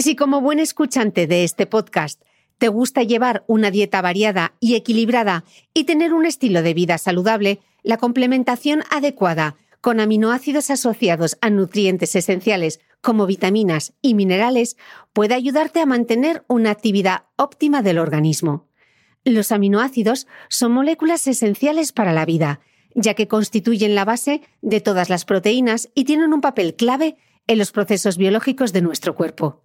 Si como buen escuchante de este podcast te gusta llevar una dieta variada y equilibrada y tener un estilo de vida saludable, la complementación adecuada con aminoácidos asociados a nutrientes esenciales como vitaminas y minerales puede ayudarte a mantener una actividad óptima del organismo. Los aminoácidos son moléculas esenciales para la vida, ya que constituyen la base de todas las proteínas y tienen un papel clave en los procesos biológicos de nuestro cuerpo.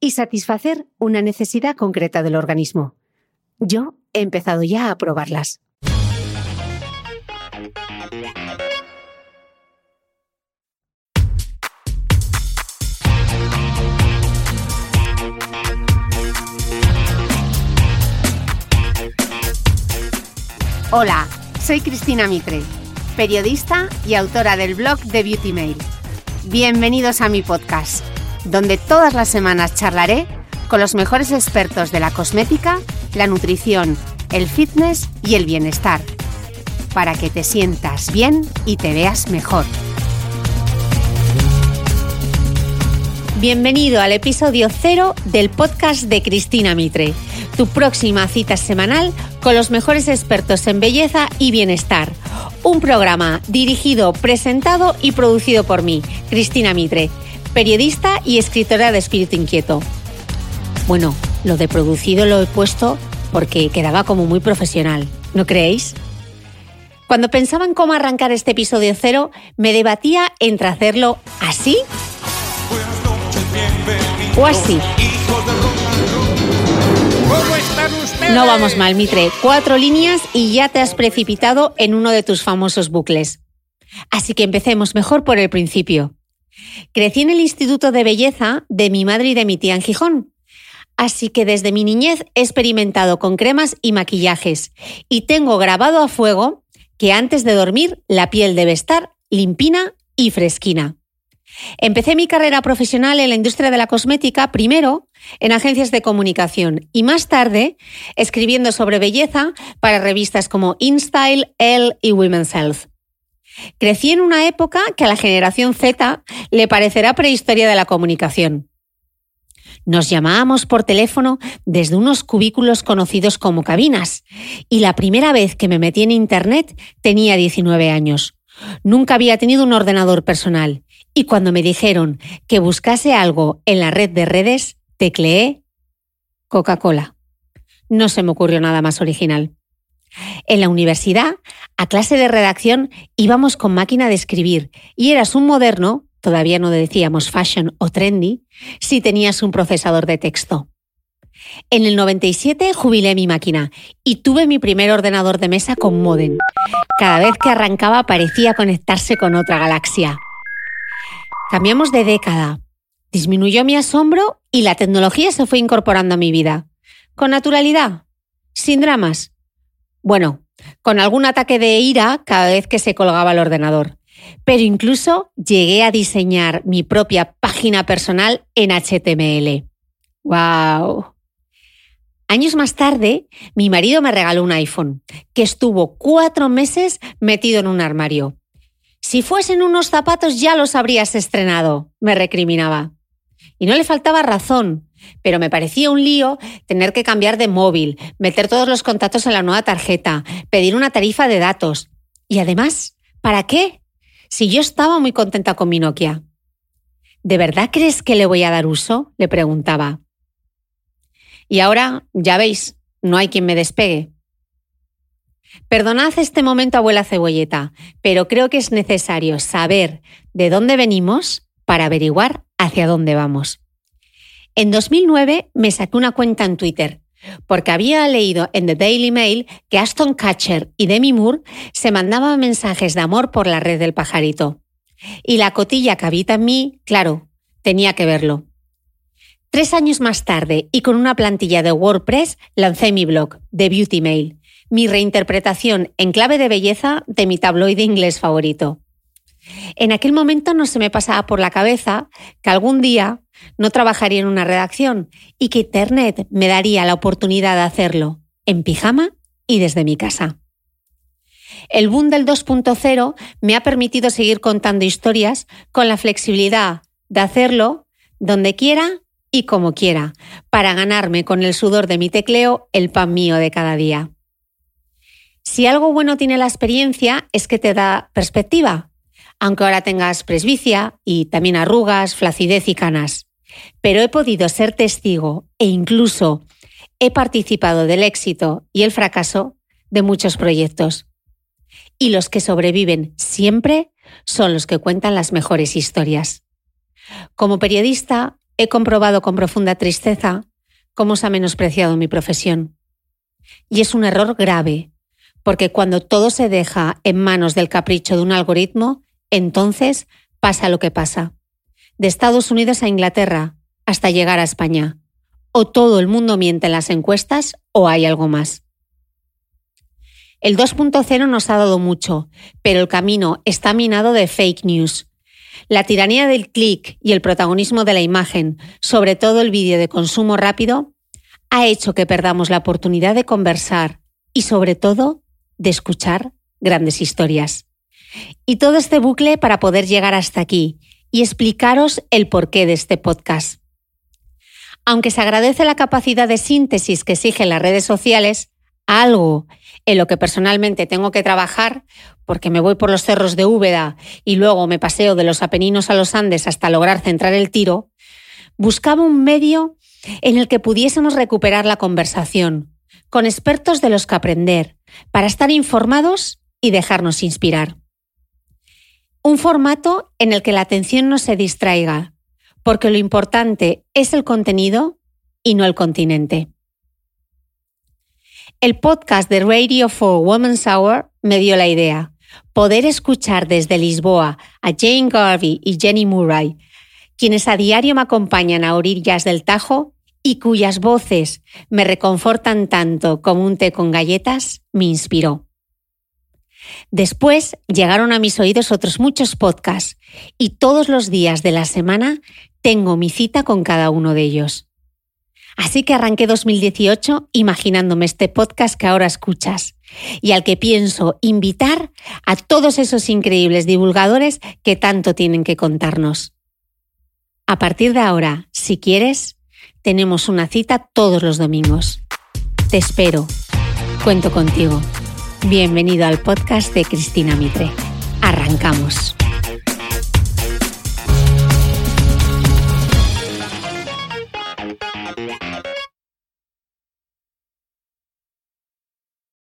y satisfacer una necesidad concreta del organismo. Yo he empezado ya a probarlas. Hola, soy Cristina Mitre, periodista y autora del blog de Beauty Mail. Bienvenidos a mi podcast, donde todas las semanas charlaré con los mejores expertos de la cosmética, la nutrición, el fitness y el bienestar, para que te sientas bien y te veas mejor. Bienvenido al episodio cero del podcast de Cristina Mitre, tu próxima cita semanal con los mejores expertos en belleza y bienestar. Un programa dirigido, presentado y producido por mí, Cristina Mitre, periodista y escritora de Espíritu Inquieto. Bueno, lo de producido lo he puesto porque quedaba como muy profesional, ¿no creéis? Cuando pensaba en cómo arrancar este episodio cero, me debatía entre hacerlo así o así. No vamos mal, Mitre. Cuatro líneas y ya te has precipitado en uno de tus famosos bucles. Así que empecemos mejor por el principio. Crecí en el Instituto de Belleza de mi madre y de mi tía en Gijón. Así que desde mi niñez he experimentado con cremas y maquillajes y tengo grabado a fuego que antes de dormir la piel debe estar limpina y fresquina. Empecé mi carrera profesional en la industria de la cosmética primero en agencias de comunicación y más tarde escribiendo sobre belleza para revistas como InStyle, Elle y Women's Health. Crecí en una época que a la generación Z le parecerá prehistoria de la comunicación. Nos llamábamos por teléfono desde unos cubículos conocidos como cabinas y la primera vez que me metí en Internet tenía 19 años. Nunca había tenido un ordenador personal y cuando me dijeron que buscase algo en la red de redes, tecleé Coca-Cola. No se me ocurrió nada más original. En la universidad, a clase de redacción, íbamos con máquina de escribir y eras un moderno, todavía no decíamos fashion o trendy, si tenías un procesador de texto. En el 97 jubilé mi máquina y tuve mi primer ordenador de mesa con modem. Cada vez que arrancaba parecía conectarse con otra galaxia. Cambiamos de década. Disminuyó mi asombro y la tecnología se fue incorporando a mi vida. Con naturalidad, sin dramas. Bueno, con algún ataque de ira cada vez que se colgaba el ordenador. Pero incluso llegué a diseñar mi propia página personal en HTML. ¡Wow! Años más tarde, mi marido me regaló un iPhone, que estuvo cuatro meses metido en un armario. Si fuesen unos zapatos ya los habrías estrenado, me recriminaba. Y no le faltaba razón, pero me parecía un lío tener que cambiar de móvil, meter todos los contactos en la nueva tarjeta, pedir una tarifa de datos. Y además, ¿para qué? Si yo estaba muy contenta con mi Nokia. ¿De verdad crees que le voy a dar uso? le preguntaba. Y ahora, ya veis, no hay quien me despegue. Perdonad este momento, abuela cebolleta, pero creo que es necesario saber de dónde venimos para averiguar hacia dónde vamos. En 2009 me saqué una cuenta en Twitter porque había leído en The Daily Mail que Aston Catcher y Demi Moore se mandaban mensajes de amor por la red del pajarito. Y la cotilla que habita en mí, claro, tenía que verlo. Tres años más tarde y con una plantilla de WordPress lancé mi blog, The Beauty Mail, mi reinterpretación en clave de belleza de mi tabloide inglés favorito. En aquel momento no se me pasaba por la cabeza que algún día no trabajaría en una redacción y que Internet me daría la oportunidad de hacerlo en pijama y desde mi casa. El boom del 2.0 me ha permitido seguir contando historias con la flexibilidad de hacerlo donde quiera y como quiera, para ganarme con el sudor de mi tecleo el pan mío de cada día. Si algo bueno tiene la experiencia es que te da perspectiva, aunque ahora tengas presbicia y también arrugas, flacidez y canas. Pero he podido ser testigo e incluso he participado del éxito y el fracaso de muchos proyectos. Y los que sobreviven siempre son los que cuentan las mejores historias. Como periodista, he comprobado con profunda tristeza cómo se ha menospreciado mi profesión. Y es un error grave, porque cuando todo se deja en manos del capricho de un algoritmo, entonces pasa lo que pasa. De Estados Unidos a Inglaterra hasta llegar a España. O todo el mundo miente en las encuestas o hay algo más. El 2.0 nos ha dado mucho, pero el camino está minado de fake news. La tiranía del clic y el protagonismo de la imagen, sobre todo el vídeo de consumo rápido, ha hecho que perdamos la oportunidad de conversar y sobre todo de escuchar grandes historias. Y todo este bucle para poder llegar hasta aquí y explicaros el porqué de este podcast. Aunque se agradece la capacidad de síntesis que exigen las redes sociales, algo en lo que personalmente tengo que trabajar, porque me voy por los cerros de Úbeda y luego me paseo de los Apeninos a los Andes hasta lograr centrar el tiro, buscaba un medio en el que pudiésemos recuperar la conversación, con expertos de los que aprender, para estar informados y dejarnos inspirar. Un formato en el que la atención no se distraiga, porque lo importante es el contenido y no el continente. El podcast de Radio for Women's Hour me dio la idea. Poder escuchar desde Lisboa a Jane Garvey y Jenny Murray, quienes a diario me acompañan a orillas del Tajo y cuyas voces me reconfortan tanto como un té con galletas, me inspiró. Después llegaron a mis oídos otros muchos podcasts y todos los días de la semana tengo mi cita con cada uno de ellos. Así que arranqué 2018 imaginándome este podcast que ahora escuchas y al que pienso invitar a todos esos increíbles divulgadores que tanto tienen que contarnos. A partir de ahora, si quieres, tenemos una cita todos los domingos. Te espero. Cuento contigo. Bienvenido al podcast de Cristina Mitre. Arrancamos.